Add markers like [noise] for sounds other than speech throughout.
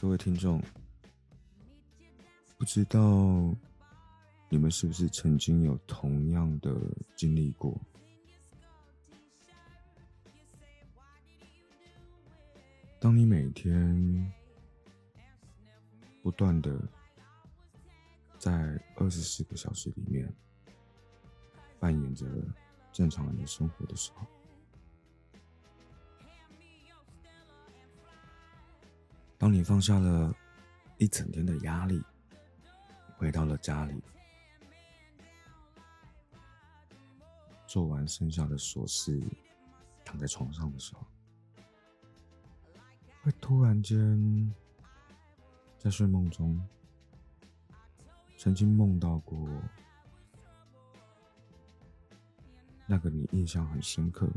各位听众，不知道你们是不是曾经有同样的经历过？当你每天不断的在二十四个小时里面扮演着正常人的生活的时候，当你放下了一整天的压力，回到了家里，做完剩下的琐事，躺在床上的时候，会突然间在睡梦中，曾经梦到过那个你印象很深刻，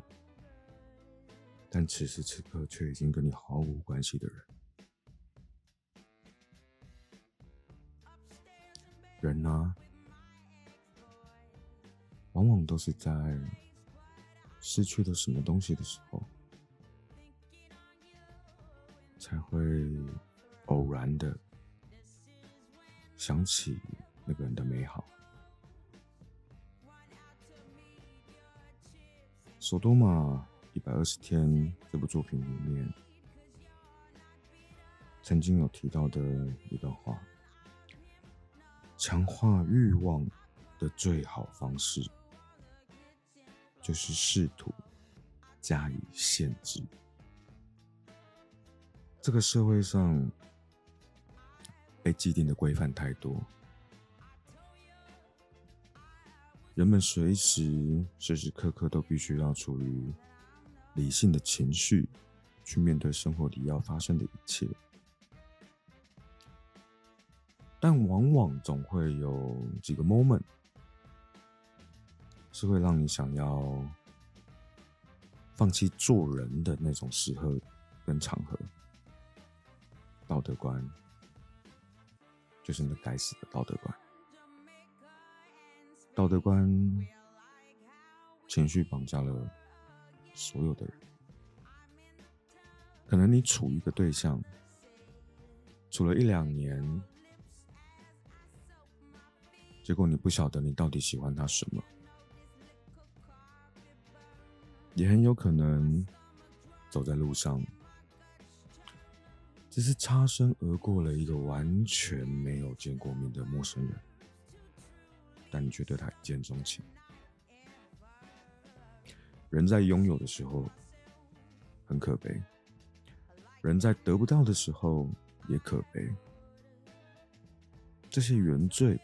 但此时此刻却已经跟你毫无关系的人。人呢，往往都是在失去了什么东西的时候，才会偶然的想起那个人的美好。《索多玛一百二十天》这部作品里面，曾经有提到的一段话。强化欲望的最好方式，就是试图加以限制。这个社会上被既定的规范太多，人们随时时时刻刻都必须要处于理性的情绪，去面对生活里要发生的一切。但往往总会有几个 moment 是会让你想要放弃做人的那种时候跟场合，道德观就是那该死的道德观，道德观情绪绑架了所有的人，可能你处一个对象，处了一两年。结果你不晓得你到底喜欢他什么，也很有可能走在路上，只是擦身而过了一个完全没有见过面的陌生人，但你却对他一见钟情。人在拥有的时候很可悲，人在得不到的时候也可悲，这些原罪。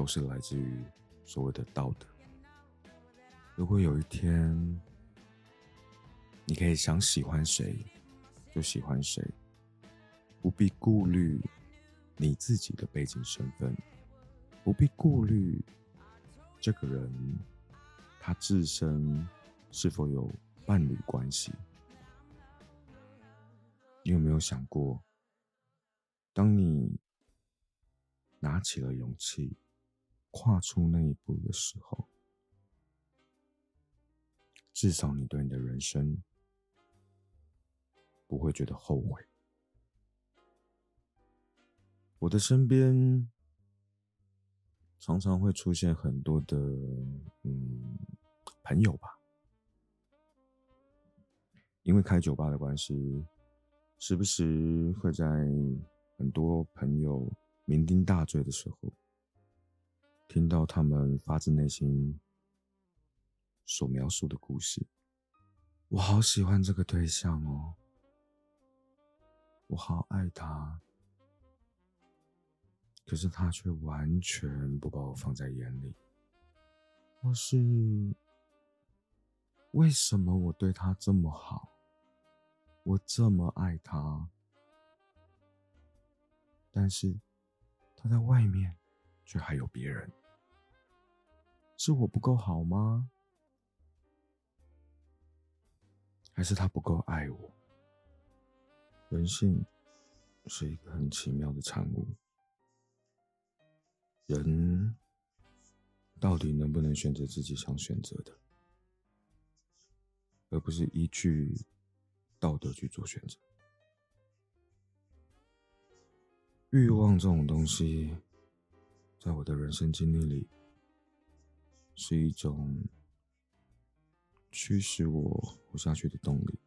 都是来自于所谓的道德。如果有一天，你可以想喜欢谁就喜欢谁，不必顾虑你自己的背景身份，不必顾虑这个人他自身是否有伴侣关系，你有没有想过，当你拿起了勇气？跨出那一步的时候，至少你对你的人生不会觉得后悔。我的身边常常会出现很多的嗯朋友吧，因为开酒吧的关系，时不时会在很多朋友酩酊大醉的时候。听到他们发自内心所描述的故事，我好喜欢这个对象哦，我好爱他，可是他却完全不把我放在眼里。或是为什么我对他这么好，我这么爱他，但是他在外面却还有别人。是我不够好吗？还是他不够爱我？人性是一个很奇妙的产物，人到底能不能选择自己想选择的，而不是依据道德去做选择？欲望这种东西，在我的人生经历里，是一种驱使我活下去的动力。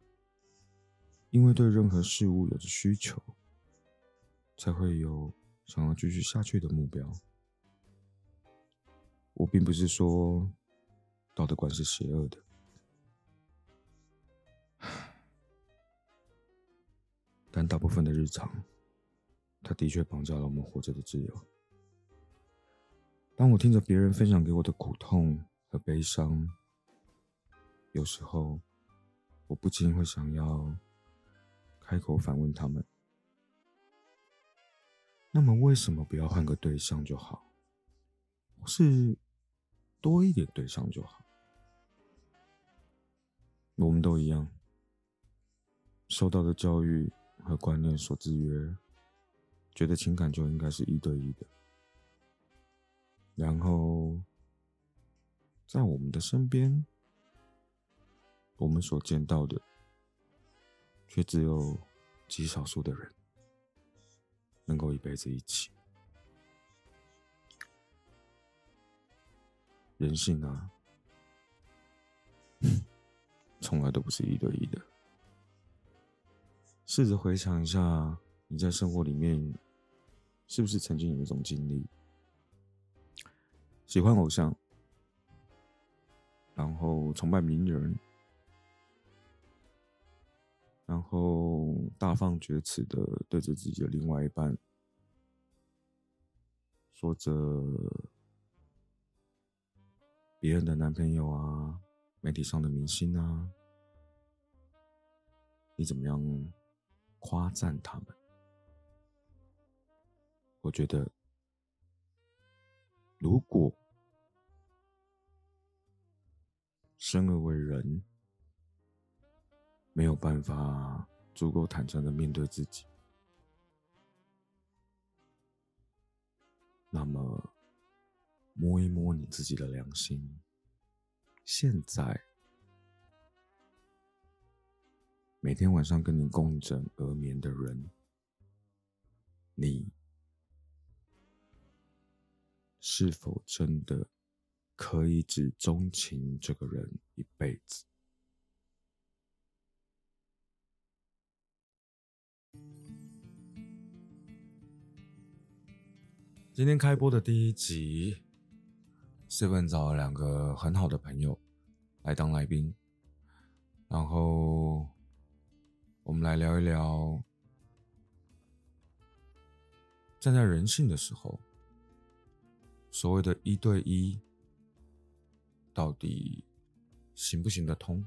因为对任何事物有着需求，才会有想要继续下去的目标。我并不是说道德观是邪恶的，但大部分的日常，它的确绑架了我们活着的自由。当我听着别人分享给我的苦痛和悲伤，有时候我不禁会想要。开口反问他们：“那么为什么不要换个对象就好？或是多一点对象就好？我们都一样，受到的教育和观念所制约，觉得情感就应该是一对一的。然后，在我们的身边，我们所见到的。”却只有极少数的人能够一辈子一起。人性啊，[laughs] 从来都不是一对一的。试着回想一下，你在生活里面是不是曾经有一种经历，喜欢偶像，然后崇拜名人。然后大放厥词的对着自己的另外一半说着别人的男朋友啊，媒体上的明星啊，你怎么样夸赞他们？我觉得，如果生而为人。没有办法足够坦诚的面对自己，那么摸一摸你自己的良心，现在每天晚上跟你共枕而眠的人，你是否真的可以只钟情这个人一辈子？今天开播的第一集，Seven 找了两个很好的朋友来当来宾，然后我们来聊一聊，站在人性的时候，所谓的一对一到底行不行得通？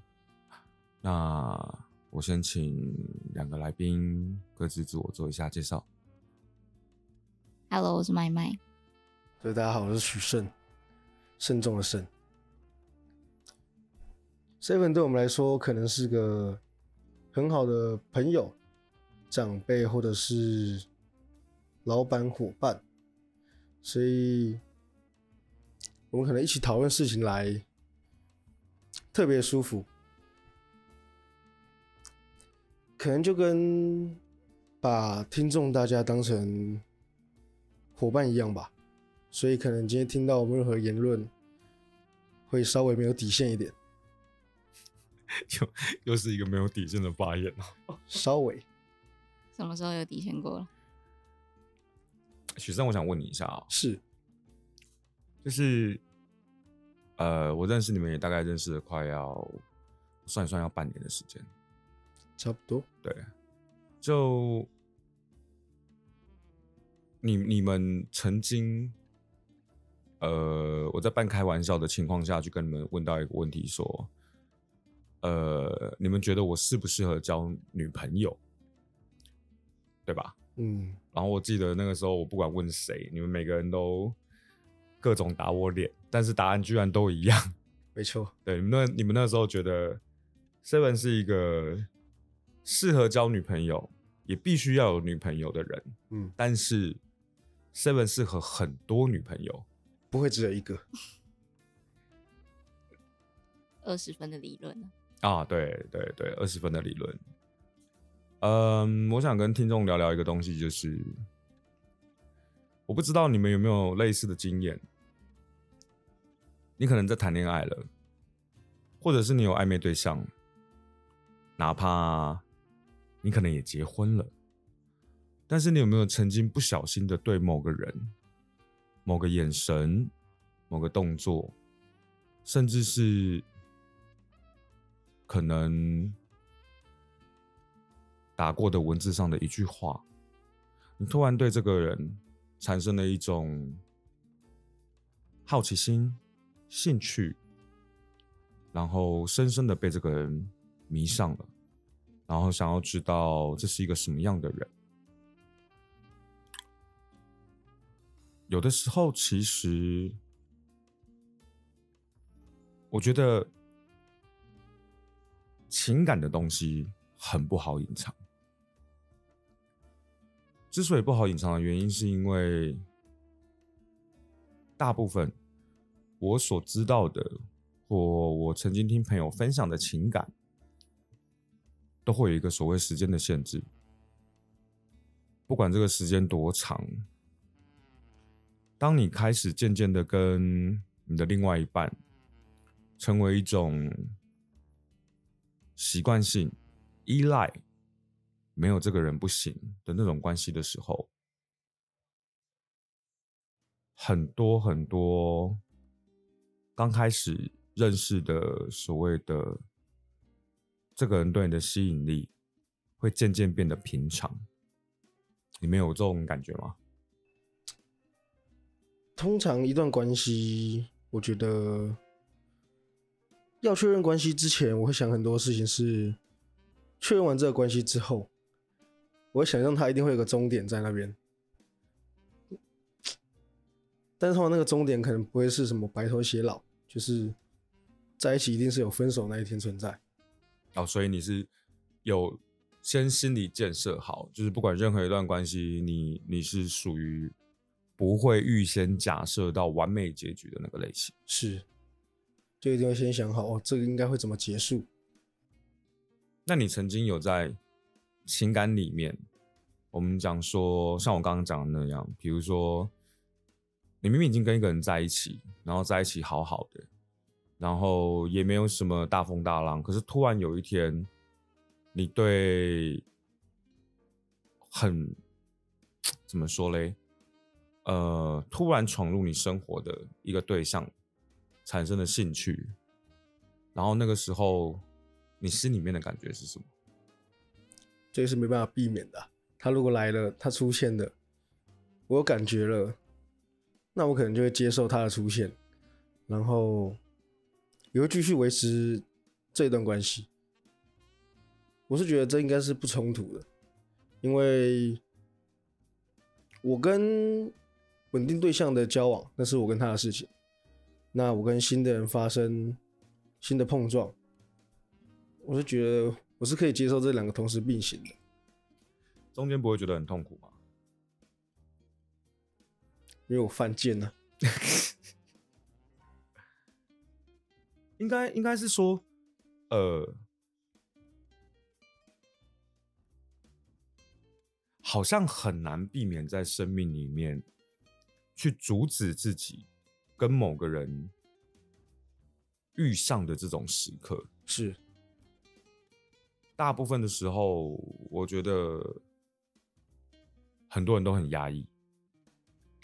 那我先请两个来宾各自自我做一下介绍。Hello，我是麦麦。对，大家好，我是许慎，慎重的慎。Seven 对我们来说可能是个很好的朋友、长辈或者是老板伙伴，所以我们可能一起讨论事情来特别舒服，可能就跟把听众大家当成。伙伴一样吧，所以可能今天听到我们任何言论，会稍微没有底线一点。[laughs] 又又是一个没有底线的发言哦。稍微。什么时候有底线过了？许生，我想问你一下啊。是。就是，呃，我认识你们也大概认识了快要算一算要半年的时间。差不多。对。就。你你们曾经，呃，我在半开玩笑的情况下去跟你们问到一个问题，说，呃，你们觉得我适不适合交女朋友，对吧？嗯。然后我记得那个时候，我不管问谁，你们每个人都各种打我脸，但是答案居然都一样。[laughs] 没错。对，你们那你们那时候觉得，Seven 是一个适合交女朋友，也必须要有女朋友的人。嗯。但是。Seven 适合很多女朋友，不会只有一个。[laughs] 二十分的理论呢？啊，对对对，二十分的理论。嗯，我想跟听众聊聊一个东西，就是我不知道你们有没有类似的经验，你可能在谈恋爱了，或者是你有暧昧对象，哪怕你可能也结婚了，但是你有没有曾经不小心的对某个人、某个眼神、某个动作，甚至是可能打过的文字上的一句话，你突然对这个人产生了一种好奇心、兴趣，然后深深的被这个人迷上了，然后想要知道这是一个什么样的人。有的时候，其实我觉得情感的东西很不好隐藏。之所以不好隐藏的原因，是因为大部分我所知道的，或我曾经听朋友分享的情感，都会有一个所谓时间的限制。不管这个时间多长，当你开始渐渐的跟你的另外一半成为一种习惯性依赖。没有这个人不行的那种关系的时候，很多很多刚开始认识的所谓的这个人对你的吸引力，会渐渐变得平常。你们有这种感觉吗？通常一段关系，我觉得要确认关系之前，我会想很多事情。是确认完这个关系之后。我想象他一定会有个终点在那边，但是他那个终点可能不会是什么白头偕老，就是在一起一定是有分手那一天存在。哦，所以你是有先心理建设好，就是不管任何一段关系，你你是属于不会预先假设到完美结局的那个类型。是，就一定会先想好哦，这个应该会怎么结束。那你曾经有在？情感里面，我们讲说，像我刚刚讲的那样，比如说，你明明已经跟一个人在一起，然后在一起好好的，然后也没有什么大风大浪，可是突然有一天，你对很怎么说嘞？呃，突然闯入你生活的一个对象产生了兴趣，然后那个时候，你心里面的感觉是什么？这个是没办法避免的。他如果来了，他出现了，我有感觉了，那我可能就会接受他的出现，然后也会继续维持这段关系。我是觉得这应该是不冲突的，因为我跟稳定对象的交往，那是我跟他的事情。那我跟新的人发生新的碰撞，我是觉得。我是可以接受这两个同时并行的，中间不会觉得很痛苦吗？因为我犯贱呢。[laughs] 应该应该是说，呃，好像很难避免在生命里面去阻止自己跟某个人遇上的这种时刻是。大部分的时候，我觉得很多人都很压抑。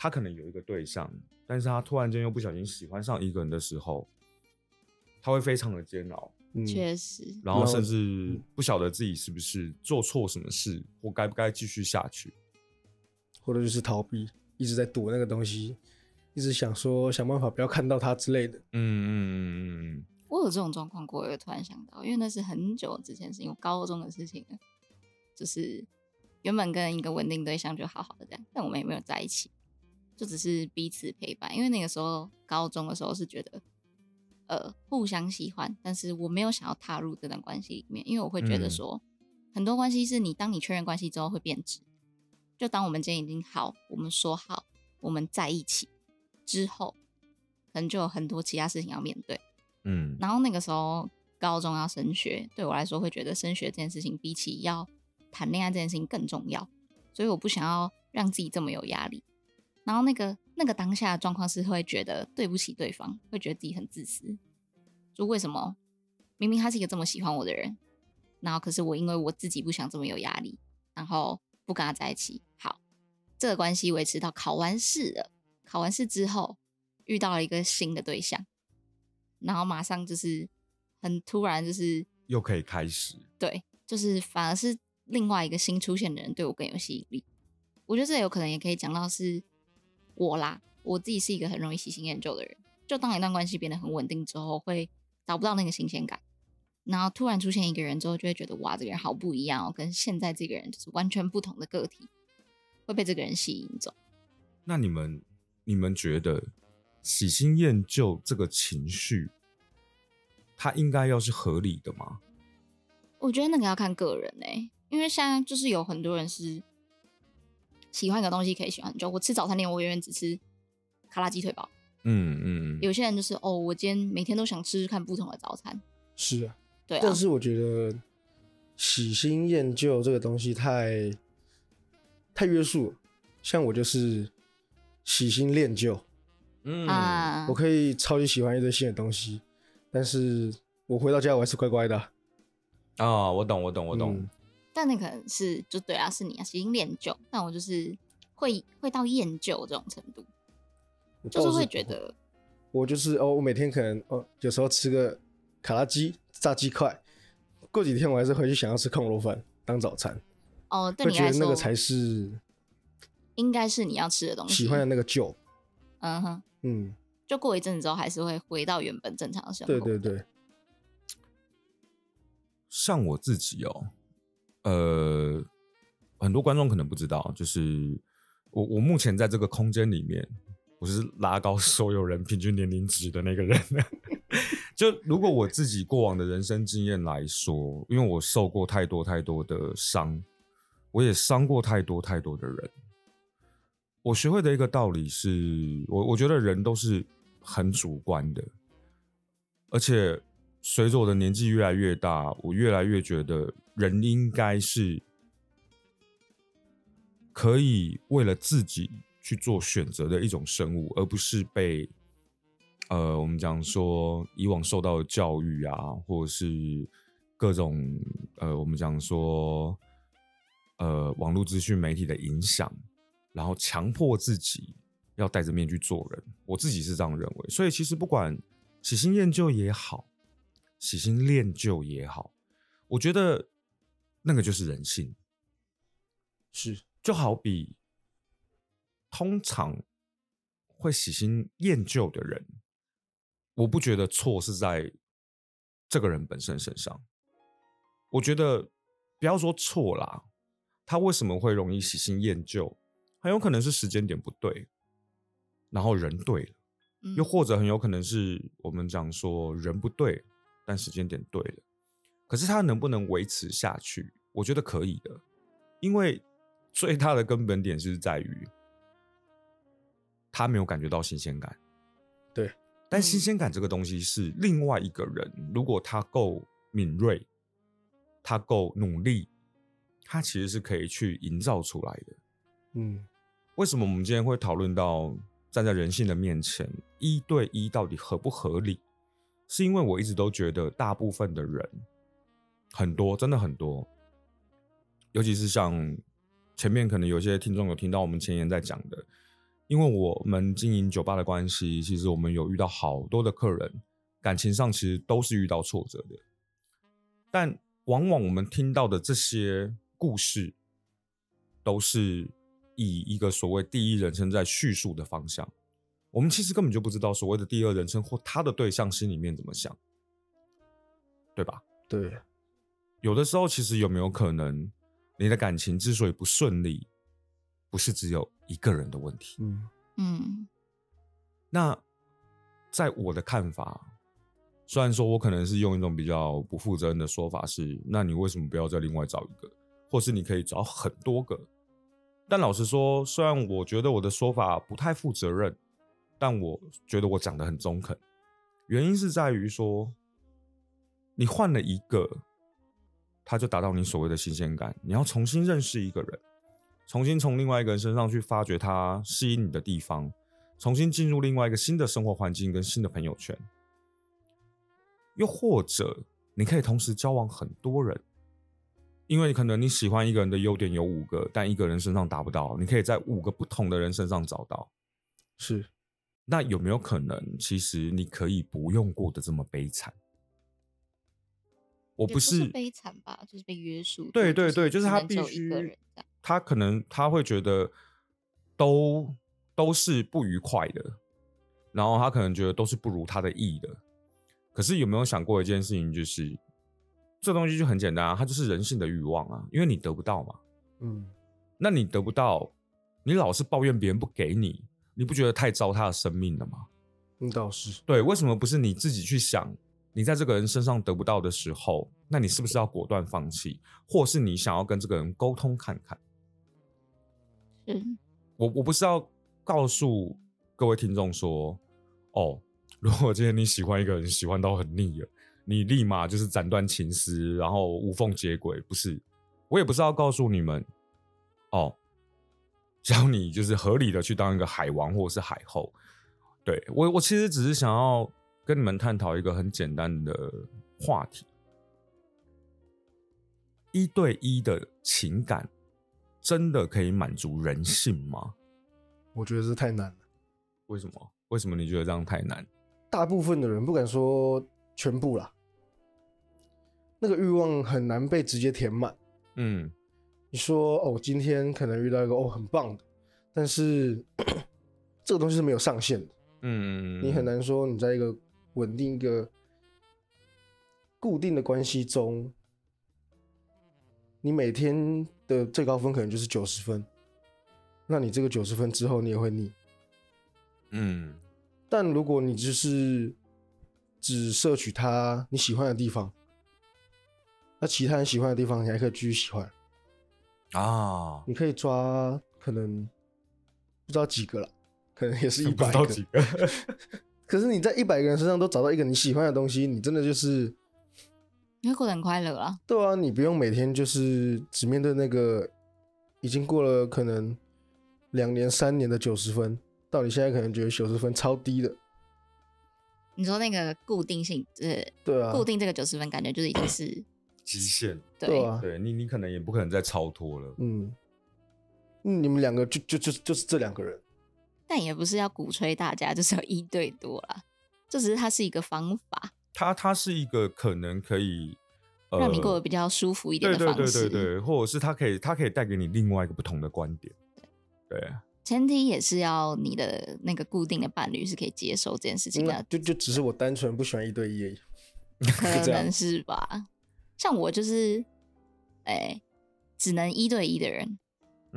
他可能有一个对象，但是他突然间又不小心喜欢上一个人的时候，他会非常的煎熬。确实。然后甚至不晓得自己是不是做错什么事，或该不该继续下去，或者就是逃避，一直在躲那个东西，一直想说想办法不要看到他之类的。嗯嗯嗯嗯嗯。我有这种状况过，我突然想到，因为那是很久之前，是因为高中的事情了。就是原本跟一个稳定对象就好好的这样，但我们也没有在一起，就只是彼此陪伴。因为那个时候高中的时候是觉得，呃，互相喜欢，但是我没有想要踏入这段关系里面，因为我会觉得说，很多关系是你当你确认关系之后会变质。就当我们今天已经好，我们说好我们在一起之后，可能就有很多其他事情要面对。嗯，然后那个时候高中要升学，对我来说会觉得升学这件事情比起要谈恋爱这件事情更重要，所以我不想要让自己这么有压力，然后那个那个当下的状况是会觉得对不起对方，会觉得自己很自私。就为什么明明他是一个这么喜欢我的人，然后可是我因为我自己不想这么有压力，然后不跟他在一起。好，这个关系维持到考完试了，考完试之后遇到了一个新的对象，然后马上就是很突然，就是又可以开始。对，就是反而是另外一个新出现的人对我更有吸引力。我觉得这有可能也可以讲到是我啦，我自己是一个很容易喜新厌旧的人。就当一段关系变得很稳定之后，会找不到那个新鲜感，然后突然出现一个人之后，就会觉得哇，这个人好不一样哦，跟现在这个人就是完全不同的个体，会被这个人吸引走。那你们你们觉得喜新厌旧这个情绪，它应该要是合理的吗？我觉得那个要看个人哎、因为现在就是有很多人是喜欢一个东西可以喜欢很久。我吃早餐店，我永远只吃卡拉鸡腿堡。嗯嗯，有些人就是哦，我今天每天都想吃吃看不同的早餐。是啊，对啊但，是我觉得喜新厌旧这个东西太太约束了，像我就是喜新恋旧，嗯啊我，可以超级喜欢一堆新的东西，但是我回到家我还是乖乖的啊。啊，我懂我懂我懂嗯，但那可能是就对啊，是你啊，已经恋旧。但我就是会会到厌旧这种程度，我就是会觉得我就是哦，我每天可能哦，有时候吃个卡拉鸡、炸鸡块，过几天我还是回去想要吃控肉饭当早餐，哦，对你来那个才是应该是你要吃的东西。喜欢的那个旧。嗯哼，嗯，就过一阵子之后，还是会回到原本正常的生活。对对对，像我自己哦，呃，很多观众可能不知道，就是我我目前在这个空间里面，我是拉高所有人平均年龄值的那个人。[laughs] 就如果我自己过往的人生经验来说，因为我受过太多太多的伤，我也伤过太多太多的人。我学会的一个道理是，我我觉得人都是很主观的，而且随着我的年纪越来越大，我越来越觉得人应该是可以为了自己去做选择的一种生物，而不是被呃我们讲说以往受到的教育啊，或者是各种呃我们讲说呃网络资讯媒体的影响，然后强迫自己要戴着面具做人。我自己是这样认为，所以其实不管喜新厌旧也好。喜新恋旧也好，我觉得那个就是人性。是就好比通常会喜新厌旧的人，我不觉得错是在这个人本身身上。我觉得不要说错啦，他为什么会容易喜新厌旧，很有可能是时间点不对，然后人对了。嗯又或者很有可能是我们讲说人不对，但时间点对了。可是他能不能维持下去？我觉得可以的，因为最大的根本点是在于他没有感觉到新鲜感。对，但嗯新鲜感这个东西是另外一个人，如果他够敏锐，他够努力，他其实是可以去营造出来的。嗯，为什么我们今天会讨论到站在人性的面前，一对一到底合不合理？是因为我一直都觉得大部分的人，很多真的很多，尤其是像前面可能有些听众有听到我们前言在讲的，因为我们经营酒吧的关系，其实我们有遇到好多的客人，感情上其实都是遇到挫折的，但往往我们听到的这些故事，都是以一个所谓第一人称在叙述的方向，我们其实根本就不知道所谓的第二人称或他的对象心里面怎么想，对吧？对，有的时候，其实有没有可能，你的感情之所以不顺利，不是只有一个人的问题？嗯，嗯那在我的看法，虽然说我可能是用一种比较不负责任的说法是，那你为什么不要再另外找一个，或是你可以找很多个？但老实说，虽然我觉得我的说法不太负责任，但我觉得我讲的很中肯。原因是在于说，你换了一个，他就达到你所谓的新鲜感。你要重新认识一个人，重新从另外一个人身上去发掘他吸引你的地方，重新进入另外一个新的生活环境跟新的朋友圈，又或者你可以同时交往很多人，因为可能你喜欢一个人的优点有五个，但一个人身上达不到，你可以在五个不同的人身上找到。是，那有没有可能，其实你可以不用过得这么悲惨？我也不是悲惨吧，就是被约束。对对对，就是他必须，他可能他会觉得都都是不愉快的，然后他可能觉得都是不如他的意的。可是有没有想过一件事情，就是这东西就很简单啊，它就是人性的欲望啊，因为你得不到嘛，嗯，那你得不到，你老是抱怨别人不给你，你不觉得太糟蹋了生命了吗？那倒是，对，为什么不是你自己去想，你在这个人身上得不到的时候，那你是不是要果断放弃，或是你想要跟这个人沟通看看？是我我不是要告诉各位听众说，哦，如果今天你喜欢一个人，喜欢到很腻了，你立马就是斩断情丝，然后无缝接轨，不是？我也不是要告诉你们，哦，教你就是合理的去当一个海王或者是海后。对我，我其实只是想要跟你们探讨一个很简单的话题：一对一的情感真的可以满足人性吗？我觉得这太难了。为什么？为什么你觉得这样太难？大部分的人不敢说全部啦，那个欲望很难被直接填满。嗯你说哦，今天可能遇到一个哦很棒的，但是 [clears throat] 这个东西是没有上限的，嗯，你很难说你在一个稳定一个固定的关系中，你每天的最高分可能就是九十分，那你这个九十分之后你也会腻。嗯但如果你就是只摄取他你喜欢的地方，那其他人喜欢的地方你还可以继续喜欢，啊，你可以抓可能不知道几个了，可能也是一不百个。可是你在一百个人身上都找到一个你喜欢的东西，你真的就是你会过得很快乐啊。对啊，你不用每天就是只面对那个已经过了可能两年三年的九十分，到你现在可能觉得九十分超低的，你说那个固定性，呃，对啊，固定这个九十分，感觉就是已经是极限。对对啊，对你，你可能也不可能再超脱了。嗯，嗯你们两个就就就就是这两个人，但也不是要鼓吹大家就是要一对多啦，这只是它是一个方法，它它是一个可能可以呃让你过得比较舒服一点对对对的方式。对对对，或者是它可以它可以带给你另外一个不同的观点。对，前提也是要你的那个固定的伴侣是可以接受这件事情那的，就就只是我单纯不喜欢一对一而已。[laughs] 可能是吧。像我就是，哎、只能一对一的人，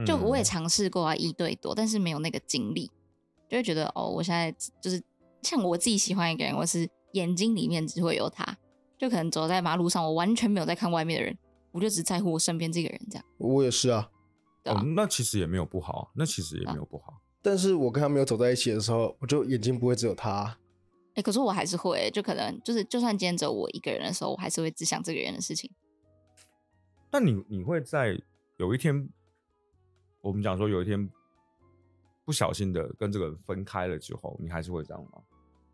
就我也嗯尝试过啊一对多，但是没有那个精力，就会觉得哦，我现在就是像我自己喜欢一个人，我是眼睛里面只会有他，就可能走在马路上，我完全没有在看外面的人，我就只在乎我身边这个人这样。我也是啊，对啊哦，那其实也没有不好，那其实也没有不好。但是我跟他没有走在一起的时候，我就眼睛不会只有他。哎、可是我还是会，就可能就是，就算今天只有我一个人的时候，我还是会只想这个人的事情。那你你会在有一天，我们讲说有一天不小心的跟这个人分开了之后，你还是会这样吗？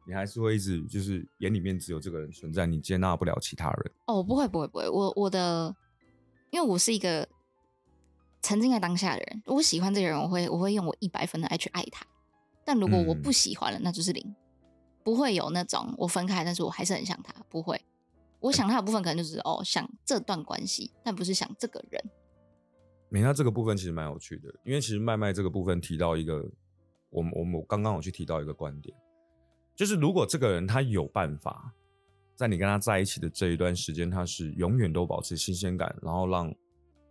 你还是会一直就是眼里面只有这个人存在，你接纳不了其他人。哦，不会不会不会，我我的，因为我是一个沉浸在当下的人，我喜欢这个人，我会我会用我一百分的爱去爱他。但如果我嗯不喜欢了，那就是零，不会有那种我分开，但是我还是很想他，不会。我想他的部分可能就是哦，想这段关系，但不是想这个人。没，那这个部分其实蛮有趣的，因为其实麦麦这个部分提到一个，我们我们刚刚有去提到一个观点，就是如果这个人他有办法，在你跟他在一起的这一段时间，他是永远都保持新鲜感，然后让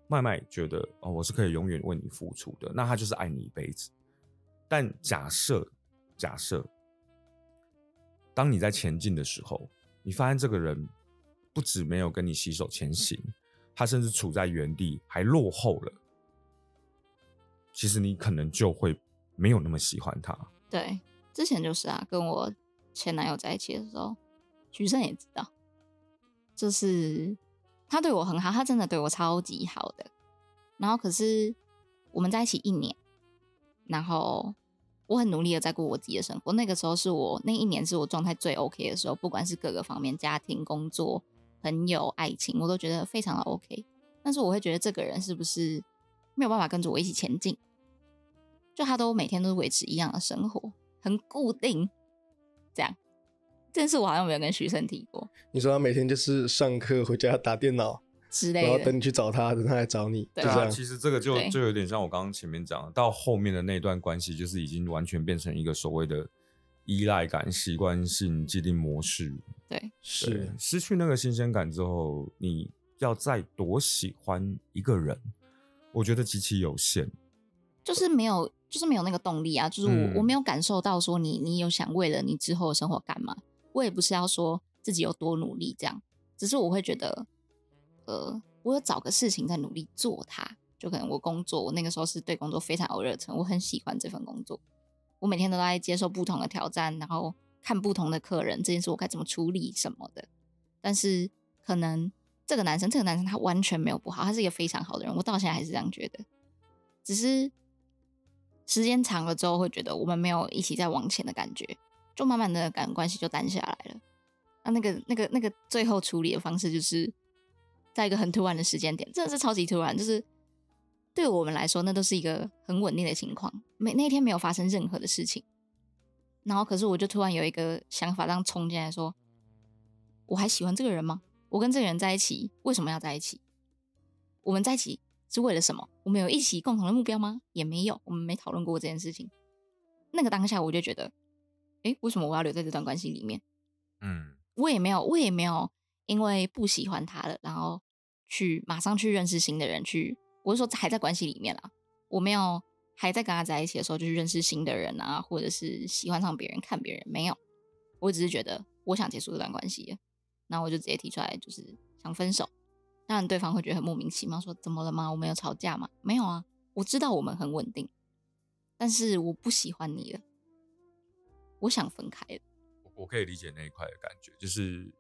麦麦觉得哦，我是可以永远为你付出的，那他就是爱你一辈子。但假设假设，当你在前进的时候，你发现这个人不止没有跟你携手前行，他甚至处在原地，还落后了。其实你可能就会没有那么喜欢他。对，之前就是啊，跟我前男友在一起的时候，徐胜也知道，就是他对我很好，他真的对我超级好的。然后可是我们在一起一年，然后我很努力的在过我自己的生活。那个时候是我那一年是我状态最 OK 的时候，不管是各个方面，家庭、工作、朋友、爱情，我都觉得非常的 OK。但是我会觉得这个人是不是没有办法跟着我一起前进？就他都每天都是维持一样的生活，很固定，这样。这件事我好像没有跟徐生提过你说他每天就是上课回家打电脑，[laughs] 之类的。然后等你去找他，等他来找你，就对这样。啊其实这个就就有点像我刚刚前面讲的，到后面的那段关系，就是已经完全变成一个所谓的依赖感、习惯性既定模式。对，是，失去那个新鲜感之后，你要再多喜欢一个人，我觉得极其有限。就是没有，就是没有那个动力啊。就是我、嗯我没有感受到说你你有想为了你之后的生活干嘛。我也不是要说自己有多努力这样，只是我会觉得，呃，我有找个事情在努力做它。就可能我工作，我那个时候是对工作非常有热忱，我很喜欢这份工作。我每天都在接受不同的挑战，然后看不同的客人，这件事我该怎么处理什么的。但是可能这个男生，这个男生他完全没有不好，他是一个非常好的人，我到现在还是这样觉得。只是时间长了之后，会觉得我们没有一起在往前的感觉，就慢慢的感关系就淡下来了。那那个那个那个最后处理的方式，就是在一个很突然的时间点，真的是超级突然，就是对我们来说，那都是一个很稳定的情况，没那天没有发生任何的事情。然后，可是我就突然有一个想法，这样冲进来说：“我还喜欢这个人吗？我跟这个人在一起，为什么要在一起？我们在一起是为了什么？我们有一起共同的目标吗？也没有，我们没讨论过这件事情。那个当下，我就觉得，诶，为什么我要留在这段关系里面？嗯，我也没有，我也没有因为不喜欢他了，然后去马上去认识新的人，去我是说还在关系里面啦，我没有还在跟他在一起的时候就去认识新的人啊，或者是喜欢上别人、看别人，没有，我只是觉得我想结束这段关系了，然后我就直接提出来，就是想分手。当然，对方会觉得很莫名其妙，说怎么了吗？我们有吵架吗？没有啊，我知道我们很稳定，但是我不喜欢你了，我想分开了。我可以理解那一块的感觉，就是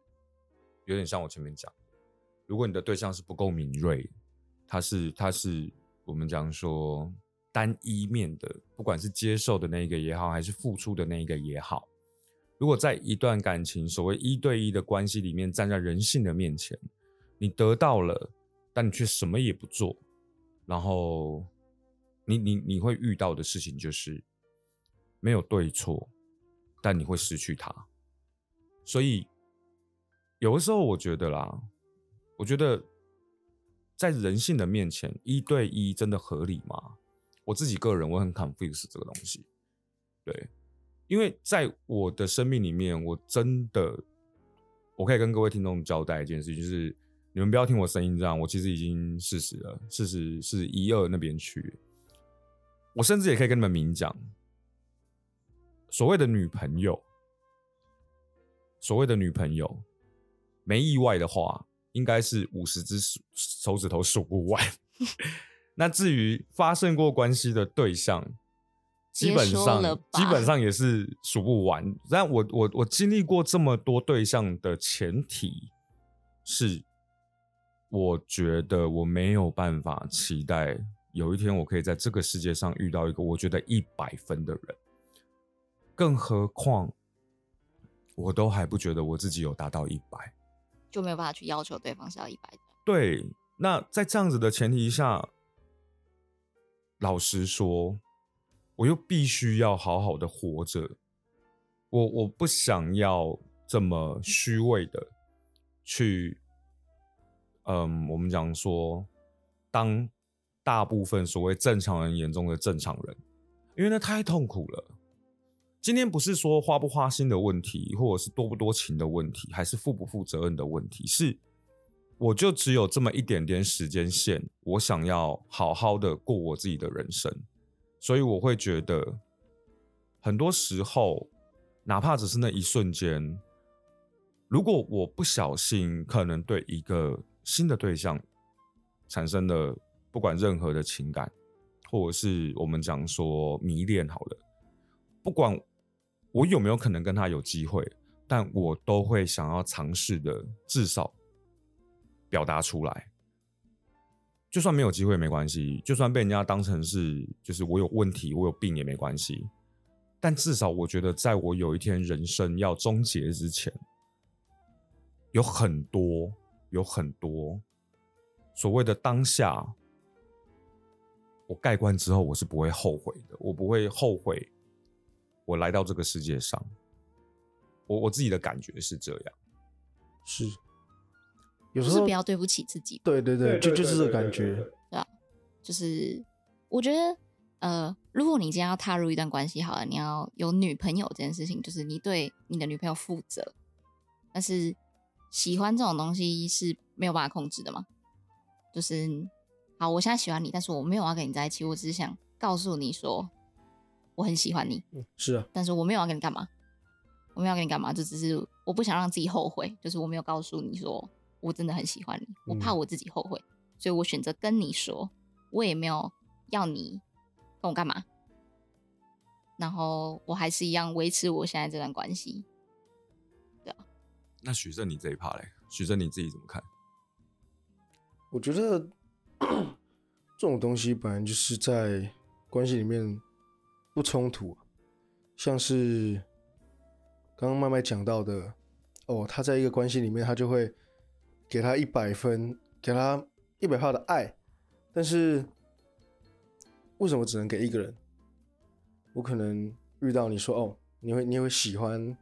有点像我前面讲，如果你的对象是不够敏锐，他是他是我们讲说单一面的，不管是接受的那一个也好，还是付出的那一个也好，如果在一段感情所谓一对一的关系里面，站在人性的面前，你得到了，但你却什么也不做，然后你你你会遇到的事情就是没有对错，但你会失去他。所以有的时候我觉得啦，我觉得在人性的面前，一对一真的合理吗？我自己个人我很 confuse 这个东西，对，因为在我的生命里面，我真的我可以跟各位听众交代一件事情，就是你们不要听我声音这样，我其实已经四十了，四十是一二那边去，我甚至也可以跟你们明讲，所谓的女朋友，所谓的女朋友，没意外的话，应该是五十只手手指头数不完。那至于发生过关系的对象，基本上基本上也是数不完。但我我我经历过这么多对象的前提是，我觉得我没有办法期待有一天我可以在这个世界上遇到一个我觉得一百分的人，更何况我都还不觉得我自己有达到一百。就没有办法去要求对方是要一百的。对，那在这样子的前提下，老实说，我又必须要好好的活着。我我不想要这么虚伪的去，嗯，我们讲说，当大部分所谓正常人眼中的正常人，因为那太痛苦了。今天不是说花不花心的问题，或者是多不多情的问题，还是负不负责任的问题，是我就只有这么一点点时间线，我想要好好的过我自己的人生，所以我会觉得，很多时候，哪怕只是那一瞬间，如果我不小心，可能对一个新的对象产生了不管任何的情感，或者是我们讲说迷恋好了，不管我有没有可能跟他有机会，但我都会想要尝试的，至少表达出来。就算没有机会也没关系，就算被人家当成是就是我有问题，我有病也没关系。但至少我觉得，在我有一天人生要终结之前，有很多有很多所谓的当下，我盖棺之后，我是不会后悔的，我不会后悔我来到这个世界上。我我自己的感觉是这样，是，有时就是候不要对不起自己。对对对，就就是这个感觉，对啊，就是我觉得，呃，如果你今天要踏入一段关系，好了，你要有女朋友这件事情，就是你对你的女朋友负责。但是喜欢这种东西是没有办法控制的嘛？就是好，我现在喜欢你，但是我没有要跟你在一起，我只是想告诉你说我很喜欢你，嗯是啊，但是我没有要跟你干嘛，我没有要跟你干嘛，就只是我不想让自己后悔，就是我没有告诉你说我真的很喜欢你，我怕嗯我自己后悔，所以我选择跟你说，我也没有要你跟我干嘛，然后我还是一样维持我现在这段关系。那许正你这一趴嘞？许正你自己怎么看？我觉得 [clears throat] 这种东西本来就是在关系里面不冲突，像是刚刚麦麦讲到的，哦，他在一个关系里面，他就会给他一百分，给他一百帕的爱，但是为什么只能给一个人？我可能遇到你说哦，你会你会喜欢，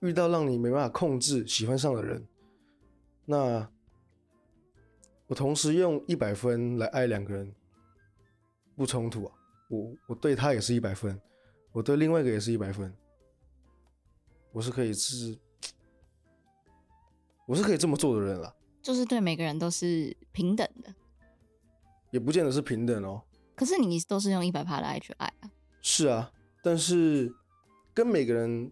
遇到让你没办法控制喜欢上的人，那我同时用一百分来爱两个人，不冲突啊。我我对他也是一百分，我对另外一个也是一百分，我是可以是，[tsk] 我是可以这么做的人啦，就是对每个人都是平等的，也不见得是平等哦。可是你都是用一百趴的爱去爱啊，是啊，但是跟每个人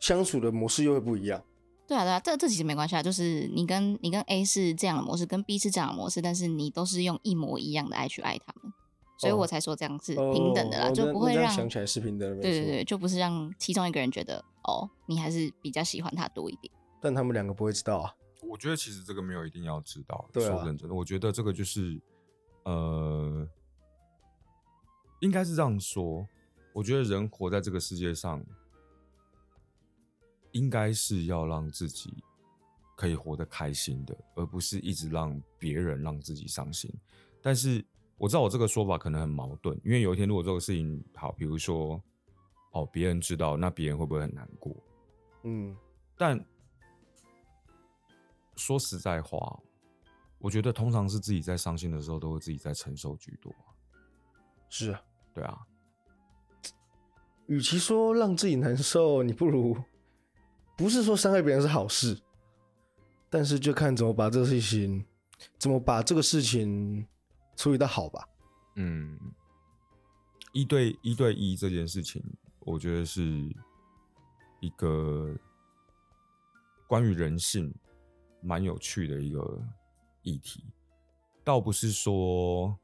相处的模式又会不一样。对啊对啊，这这其实没关系啊，就是你跟你跟 A 是这样的模式，跟 B 是这样的模式，但是你都是用一模一样的爱去爱他们，所以哦我才说这样是平等的啦，就不会让想起来是平等的，对对对，就不是让其中一个人觉得哦，你还是比较喜欢他多一点。但他们两个不会知道啊。我觉得其实这个没有一定要知道，对啊说认真的，我觉得这个就是呃，应该是这样说。我觉得人活在这个世界上，应该是要让自己可以活得开心的，而不是一直让别人让自己伤心。但是我知道我这个说法可能很矛盾，因为有一天如果这个事情好，比如说哦，别人知道，那别人会不会很难过？嗯，但说实在话，我觉得通常是自己在伤心的时候，都会自己在承受居多。是啊。对啊，与其说让自己难受，你不如不是说伤害别人是好事，但是就看怎么把这个事情，怎么把这个事情处理的好吧。嗯，一对一对一这件事情，我觉得是一个关于人性蛮有趣的一个议题，倒不是说。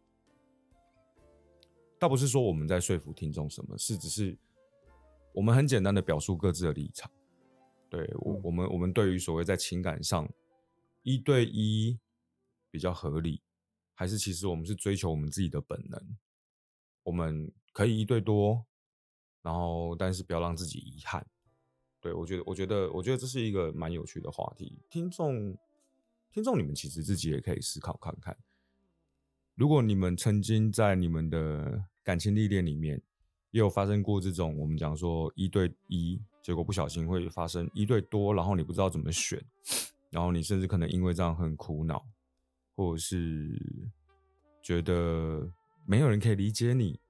倒不是说我们在说服听众什么，是只是我们很简单的表述各自的立场。对我，嗯我们我们对于所谓在情感上一对一比较合理，还是其实我们是追求我们自己的本能，我们可以一对多，然后但是不要让自己遗憾。对我觉得，我觉得，我觉得这是一个蛮有趣的话题。听众，听众，你们其实自己也可以思考看看。如果你们曾经在你们的感情历练里面，也有发生过这种我们讲说一对一，结果不小心会发生一对多，然后你不知道怎么选，然后你甚至可能因为这样很苦恼，或者是觉得没有人可以理解你，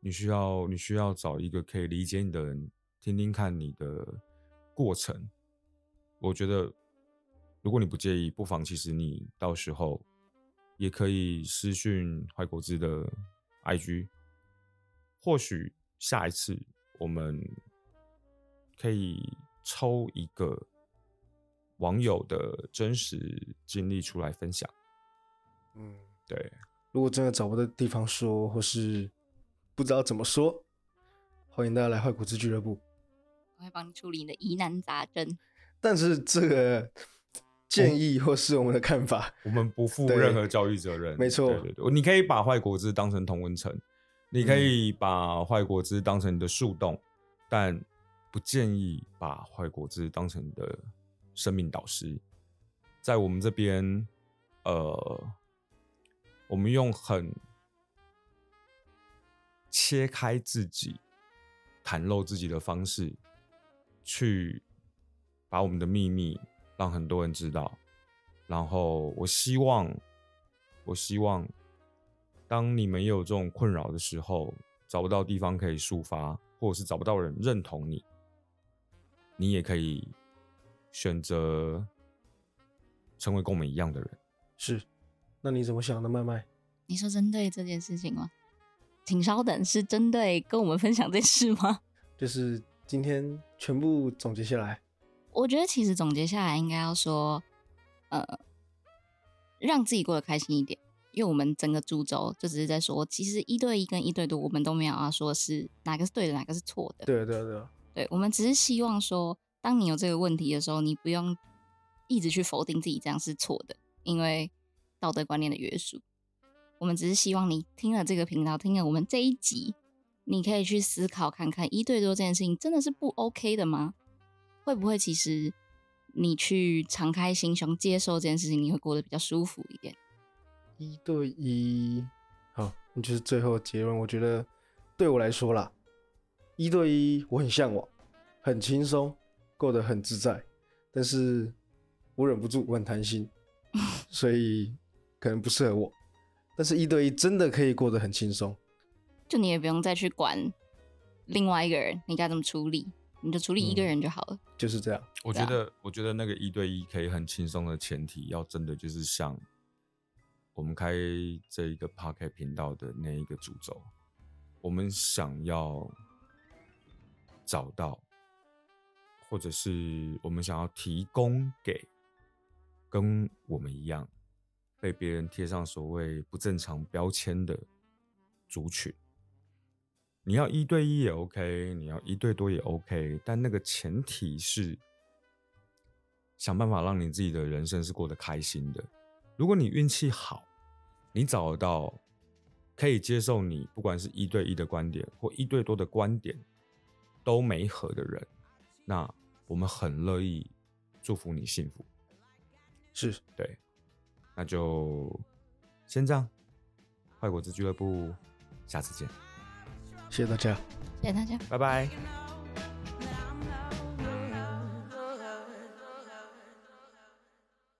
你需要你需要找一个可以理解你的人，听听看你的过程。我觉得，如果你不介意，不妨其实你到时候也可以私讯坏果汁的 IG，或许下一次我们可以抽一个网友的真实经历出来分享。嗯，对，如果真的找不到地方说，或是不知道怎么说，欢迎大家来坏骨子俱乐部。我会帮你处理你的疑难杂症。但是这个建议或是我们的看法。我们不负任何教育责任。没错对对对，你可以把坏果汁当成同温层，你可以把坏果汁当成你的树洞，但不建议把坏果汁当成你的生命导师。在我们这边，呃，我们用很切开自己、袒露自己的方式，去把我们的秘密让很多人知道。然后我希望，我希望，当你们也有这种困扰的时候，找不到地方可以抒发，或者是找不到人认同你，你也可以选择成为跟我们一样的人。是，那你怎么想的，麦麦？你说针对这件事情吗？请稍等，是针对跟我们分享这事吗？就是今天全部总结下来，我觉得其实总结下来，应该要说，呃，让自己过得开心一点。因为我们整个株洲就只是在说，其实一对一跟一对多，我们都没有要说是哪个是对的，哪个是错的。对啊对啊对啊，对，我们只是希望说，当你有这个问题的时候，你不用一直去否定自己这样是错的，因为道德观念的约束。我们只是希望你听了这个频道，听了我们这一集，你可以去思考看看，一对多这件事情真的是不 OK 的吗？会不会其实你去敞开心胸接受这件事情，你会过得比较舒服一点？一对一，好，那就是最后的结论。我觉得对我来说啦，一对一我很向往，很轻松，过得很自在，但是我忍不住，我很贪心，[laughs] 所以可能不适合我。但是一对一真的可以过得很轻松，就你也不用再去管另外一个人你该怎么处理，你就处理一个嗯人就好了。就是这样。我觉得，我觉得那个一对一可以很轻松的前提，要真的就是像我们开这一个 p o c k e t 频道的那一个主轴，我们想要找到，或者是我们想要提供给跟我们一样被别人贴上所谓不正常标签的族群。你要一对一也 OK，你要一对多也 OK，但那个前提是想办法让你自己的人生是过得开心的。如果你运气好，你找得到可以接受你不管是一对一的观点或一对多的观点都没合的人，那我们很乐意祝福你幸福。是，对，那就先这样，坏果子俱乐部，下次见，谢谢大家。谢谢大家。拜拜。